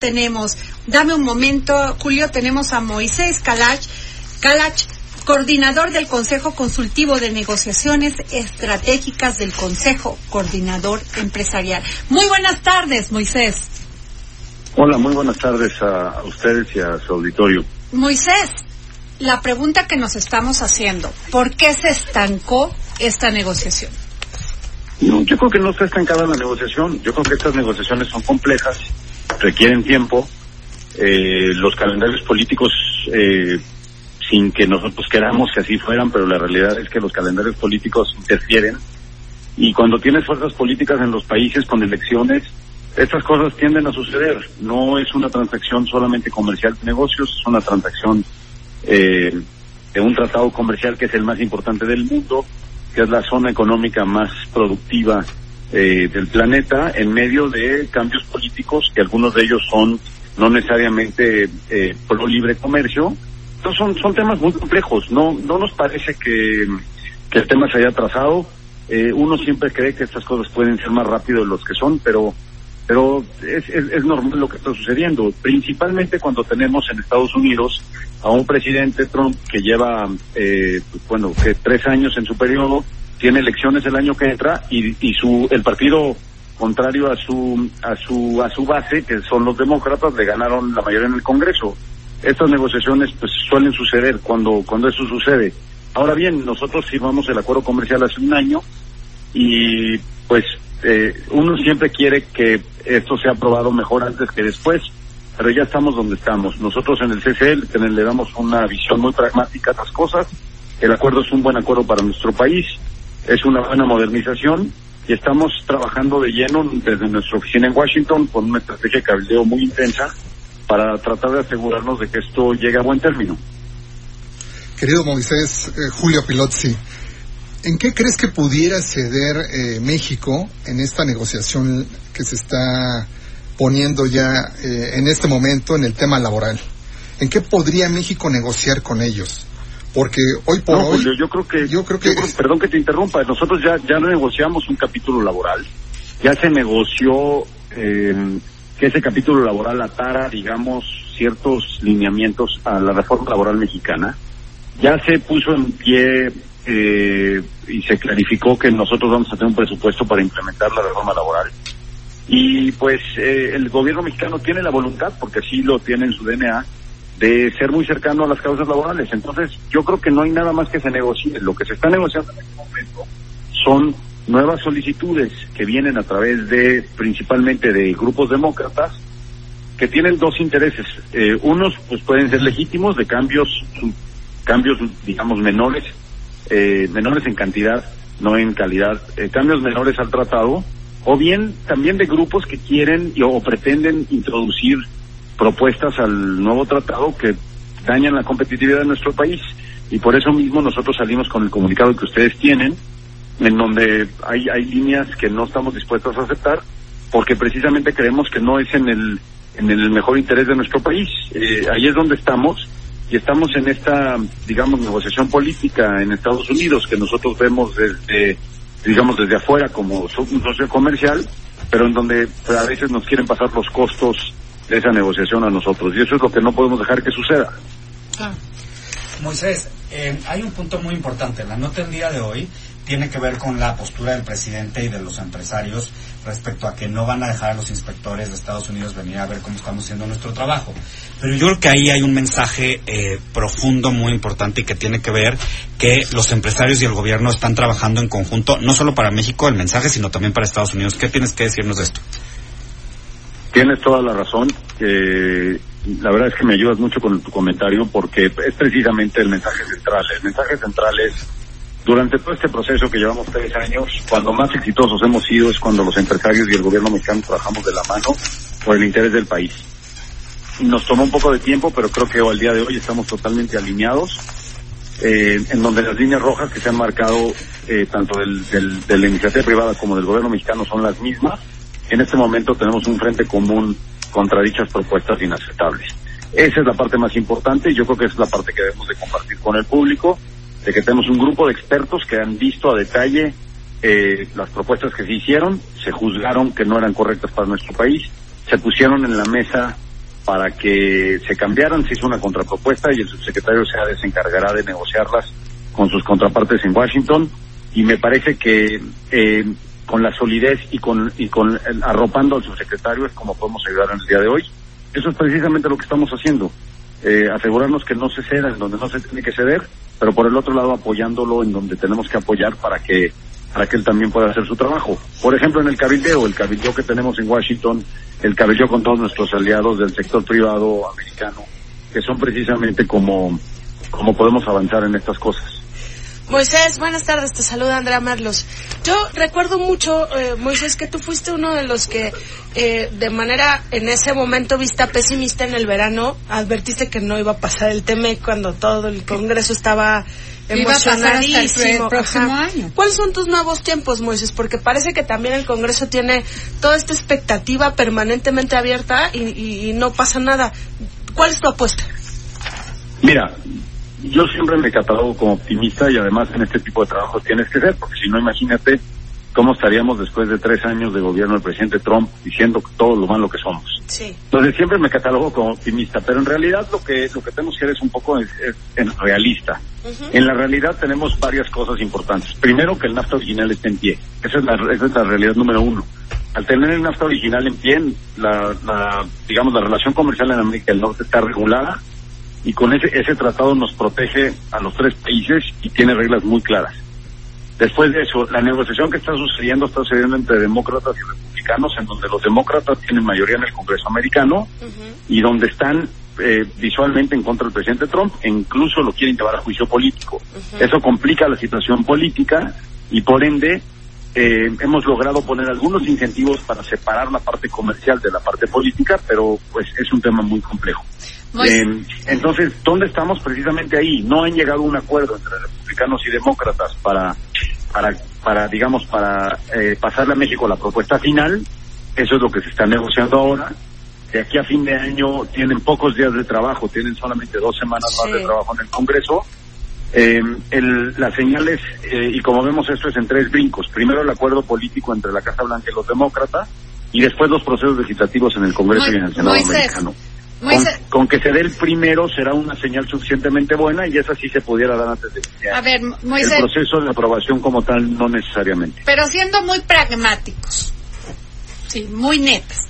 Tenemos, dame un momento, Julio, tenemos a Moisés Kalach, Kalach, coordinador del Consejo Consultivo de Negociaciones Estratégicas del Consejo Coordinador Empresarial. Muy buenas tardes, Moisés. Hola, muy buenas tardes a, ustedes y a su auditorio. Moisés, la pregunta que nos estamos haciendo, ¿por qué se estancó esta negociación? No, yo creo que no está estancada la negociación. Yo creo que estas negociaciones son complejas, requieren tiempo. Eh, los calendarios políticos, eh, sin que nosotros queramos que así fueran, pero la realidad es que los calendarios políticos interfieren. Y cuando tienes fuerzas políticas en los países con elecciones, estas cosas tienden a suceder. No es una transacción solamente comercial de negocios, es una transacción eh, de un tratado comercial que es el más importante del mundo, que es la zona económica más productiva eh, del planeta, en medio de cambios políticos, que algunos de ellos son no necesariamente eh, pro libre comercio. Entonces son, son temas muy complejos. No, no nos parece que, que el tema se haya trazado. Eh, uno siempre cree que estas cosas pueden ser más rápido de los que son, pero pero es, es, normal lo que está sucediendo, principalmente cuando tenemos en Estados Unidos a un presidente Trump que lleva, eh, pues, bueno, que tres años en su periodo, tiene elecciones el año que entra y, y su el partido contrario a su a su a su base, que son los demócratas, le ganaron la mayoría en el Congreso. Estas negociaciones pues suelen suceder cuando cuando eso sucede. Ahora bien, nosotros firmamos el acuerdo comercial hace un año y pues eh, uno siempre quiere que esto sea aprobado mejor antes que después, pero ya estamos donde estamos. Nosotros en el CCL le damos una visión muy pragmática a las cosas. El acuerdo es un buen acuerdo para nuestro país, es una buena modernización y estamos trabajando de lleno desde nuestra oficina en Washington con una estrategia de cabildeo muy intensa para tratar de asegurarnos de que esto llegue a buen término. Querido Moisés, eh, Julio Pilotzi, ¿En qué crees que pudiera ceder eh, México en esta negociación que se está poniendo ya eh, en este momento en el tema laboral? ¿En qué podría México negociar con ellos? Porque hoy por hoy yo creo que yo creo que perdón que te interrumpa, nosotros ya ya negociamos un capítulo laboral. Ya se negoció eh, que ese capítulo laboral atara, digamos, ciertos lineamientos a la reforma laboral mexicana. Ya se puso en pie eh, y se clarificó que nosotros vamos a tener un presupuesto para implementar la reforma laboral. Y pues eh, el gobierno mexicano tiene la voluntad, porque así lo tiene en su DNA, de ser muy cercano a las causas laborales. Entonces, yo creo que no hay nada más que se negocie. Lo que se está negociando en este momento son nuevas solicitudes que vienen a través de, principalmente de grupos demócratas, que tienen dos intereses. Eh, unos, pues pueden ser legítimos de cambios, cambios, digamos, menores eh, menores en cantidad, no en calidad, eh, cambios menores al tratado, o bien también de grupos que quieren o pretenden introducir propuestas al nuevo tratado que dañan la competitividad de nuestro país. Y por eso mismo nosotros salimos con el comunicado que ustedes tienen, en donde hay, hay líneas que no estamos dispuestos a aceptar, porque precisamente creemos que no es en el, en el mejor interés de nuestro país. Eh, ahí es donde estamos y estamos en esta, digamos, negociación política en Estados Unidos que nosotros vemos desde, digamos, desde afuera como un socio comercial, pero en donde a veces nos quieren pasar los costos esa negociación a nosotros y eso es lo que no podemos dejar que suceda. Moisés, eh, hay un punto muy importante. La nota del día de hoy tiene que ver con la postura del presidente y de los empresarios respecto a que no van a dejar a los inspectores de Estados Unidos venir a ver cómo estamos haciendo nuestro trabajo. Pero yo creo que ahí hay un mensaje eh, profundo, muy importante y que tiene que ver que los empresarios y el gobierno están trabajando en conjunto, no solo para México el mensaje, sino también para Estados Unidos. ¿Qué tienes que decirnos de esto? Tienes toda la razón. la verdad es que me ayudas mucho con tu comentario porque es precisamente el mensaje central. El mensaje central es Durante todo este proceso que llevamos tres años, cuando más exitosos hemos sido es cuando los empresarios y el gobierno mexicano trabajamos de la mano por el interés del país. Nos tomó un poco de tiempo, pero creo que al día de hoy estamos totalmente alineados, eh, en donde las líneas rojas que se han marcado eh, tanto del, del- de la iniciativa privada como del gobierno mexicano son las mismas. En este momento tenemos un frente común contra dichas propuestas inaceptables. Esa es la parte más importante y yo creo que es la parte que debemos de compartir con el público, de que tenemos un grupo de expertos que han visto a detalle eh, las propuestas que se hicieron, se juzgaron que no eran correctas para nuestro país, se pusieron en la mesa para que se cambiaran, se hizo una contrapropuesta y el subsecretario se se encargará de negociarlas con sus contrapartes en Washington y me parece que eh, con la solidez y con y con el- arropando al subsecretario es como podemos ayudar en el día de hoy. Eso es precisamente lo que estamos haciendo. Eh, asegurarnos que no se ceda en donde no se tiene que ceder, pero por el otro lado apoyándolo en donde tenemos que apoyar para que para que él también pueda hacer su trabajo. Por ejemplo, en el cabildeo, el cabildeo que tenemos en Washington, el cabildeo con todos nuestros aliados del sector privado americano, que son precisamente como, como podemos avanzar en estas cosas. Moisés, buenas tardes, te saluda Andrea Merlos. Yo recuerdo mucho, eh, Moisés, que tú fuiste uno de los que eh, de manera en ese momento vista pesimista en el verano, advertiste que no iba a pasar el tema cuando todo el Congreso estaba Iba a pasar hasta el emocionadísimo. próximo Ajá. año. ¿Cuáles son tus nuevos tiempos, Moisés? Porque parece que también el Congreso tiene toda esta expectativa permanentemente abierta y, y- y no pasa nada. ¿Cuál es tu apuesta? Mira, yo siempre me catalogo como optimista y además en este tipo de trabajo tienes que ser, porque si no, imagínate cómo estaríamos después de tres años de gobierno del presidente Trump diciendo todo lo malo que somos. Sí. Entonces siempre me catalogo como optimista, pero en realidad lo que lo que tenemos que hacer es un poco es, es- es realista. En la realidad tenemos varias cosas importantes. Primero que el NAFTA original esté en pie. Esa es la, esa es la realidad número uno. Al tener el NAFTA original en pie, la, la- digamos la relación comercial en América del Norte está regulada y con ese ese tratado nos protege a los tres países y tiene reglas muy claras. Después de eso, la negociación que está sucediendo está sucediendo entre demócratas y republicanos, en donde los demócratas tienen mayoría en el Congreso americano y donde están eh, visualmente en contra del presidente Trump e incluso lo quieren llevar a juicio político. Eso complica la situación política y por ende eh, hemos logrado poner algunos incentivos para separar la parte comercial de la parte política, pero pues es un tema muy complejo. Eh, entonces, ¿dónde estamos precisamente ahí? No han llegado a un acuerdo entre republicanos y demócratas para, para, para digamos, para eh, pasarle a México la propuesta final. Eso es lo que se está negociando ahora. De aquí a fin de año tienen pocos días de trabajo, tienen solamente dos semanas más de trabajo en el Congreso. Eh, el, las señales, eh, y como vemos esto es en tres brincos. Primero el acuerdo político entre la Casa Blanca y los demócratas, y después los procesos legislativos en el Congreso Mo- y en el Senado Moisés, americano. Con, que se dé el primero será una señal suficientemente buena y esa sí se pudiera dar antes de iniciar. A ver, el proceso de aprobación como tal no necesariamente. pero siendo muy pragmáticos, sí, muy netas.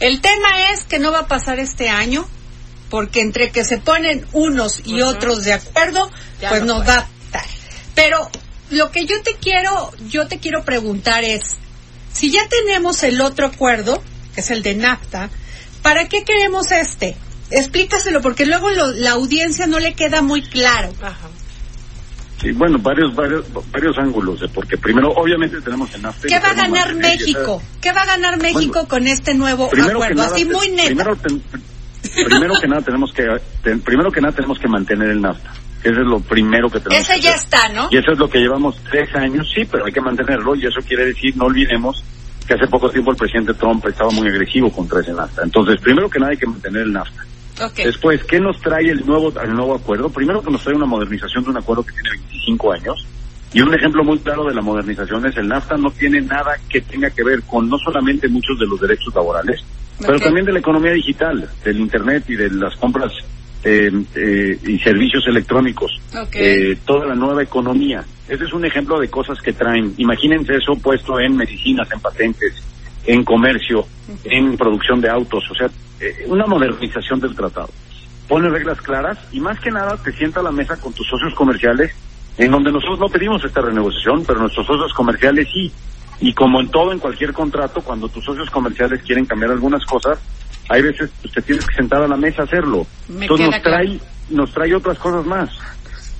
El tema es que no va a pasar este año, porque entre que se ponen unos y otros de acuerdo, Ya pues no nos va a estar. Pero lo que yo te quiero, yo te quiero preguntar es, si ya tenemos el otro acuerdo, que es el de NAFTA, ¿para qué queremos este? Explícaselo, porque luego lo- la audiencia no le queda muy claro. Ajá. Sí, bueno, varios, varios, varios ángulos, eh, porque primero, obviamente tenemos el NAFTA. ¿Qué va a ganar México? esa- ¿Qué va a ganar México Bueno, con este nuevo acuerdo? nada, Así te- muy neta. Primero, ten- primero que nada tenemos que, ten- primero que nada tenemos que mantener el NAFTA. Ese es lo primero que tenemos Ese que ya hacer. está, ¿no? Y eso es lo que llevamos tres años, sí, pero hay que mantenerlo y eso quiere decir, no olvidemos que hace poco tiempo el presidente Trump estaba muy agresivo contra ese NAFTA. Entonces, primero que nada hay que mantener el NAFTA. Después, ¿qué nos trae el nuevo, el nuevo acuerdo? Primero que nos trae una modernización de un acuerdo que tiene 25 años. Y un ejemplo muy claro de la modernización es el NAFTA no tiene nada que tenga que ver con no solamente muchos de los derechos laborales, pero Ok. también de la economía digital, del Internet y de las compras eh, eh, y servicios electrónicos, eh, toda la nueva economía. Ese es un ejemplo de cosas que traen. Imagínense eso puesto en medicinas, en patentes, en comercio, en producción de autos, o sea, eh, una modernización del tratado. Pone reglas claras y más que nada te sienta a la mesa con tus socios comerciales, en donde nosotros no pedimos esta renegociación, pero nuestros socios comerciales sí. Y como en todo, en cualquier contrato, cuando tus socios comerciales quieren cambiar algunas cosas, hay veces pues, te tienes que sentar a la mesa a hacerlo. Me Entonces nos trae, nos trae otras cosas más.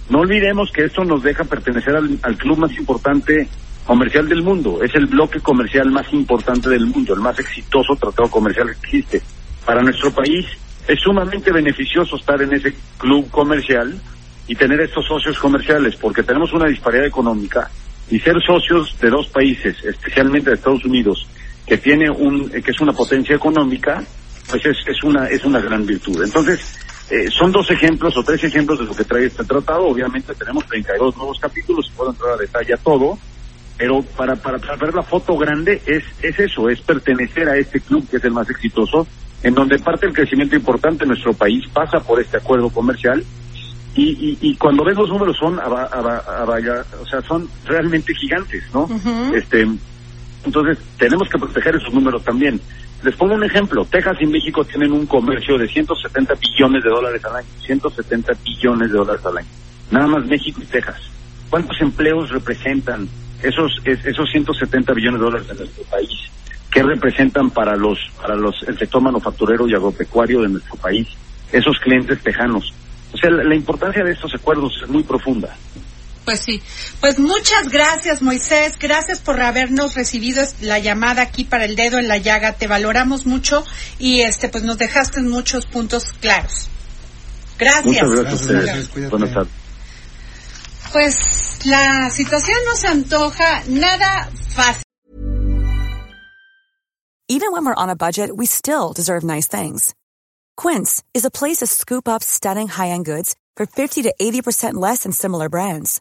No olvidemos que esto nos deja pertenecer al, al club más importante comercial del mundo. Es el bloque comercial más importante del mundo, el más exitoso tratado comercial que existe. Para nuestro país es sumamente beneficioso estar en ese club comercial y tener estos socios comerciales, porque tenemos una disparidad económica y ser socios de dos países, especialmente de Estados Unidos, que tiene un, que es una potencia económica, pues es, es una, es una gran virtud. Entonces, eh, son dos ejemplos o tres ejemplos de lo que trae este tratado. Obviamente tenemos 32 nuevos capítulos, puedo entrar a detalle a todo, pero para, para, para ver la foto grande es, es eso, es pertenecer a este club que es el más exitoso, en donde parte del crecimiento importante de nuestro país pasa por este acuerdo comercial y, y, y cuando ves los números son aba- aba- abaya- o sea son realmente gigantes no este entonces tenemos que proteger esos números también les pongo un ejemplo. Texas y México tienen un comercio de 170 billones de dólares al año. 170 billones de dólares al año. Nada más México y Texas. Cuántos empleos representan esos es- esos 170 billones de dólares en nuestro país qué representan para los para los el sector manufacturero y agropecuario de nuestro país esos clientes tejanos. O sea la, la importancia de estos acuerdos es muy profunda Pues sí. Pues muchas gracias, Moisés. Gracias por habernos recibido la llamada aquí para el dedo en la llaga. Te valoramos mucho y este pues nos dejaste muchos puntos claros. Gracias. muchas gracias a Gracias, ustedes gracias, cuídate. buenas tardes Pues la situación no se antoja nada fácil. Even when we're on a budget, we still deserve nice things. Quince is a place to scoop up stunning high-end goods for 50 to 80% less than similar brands.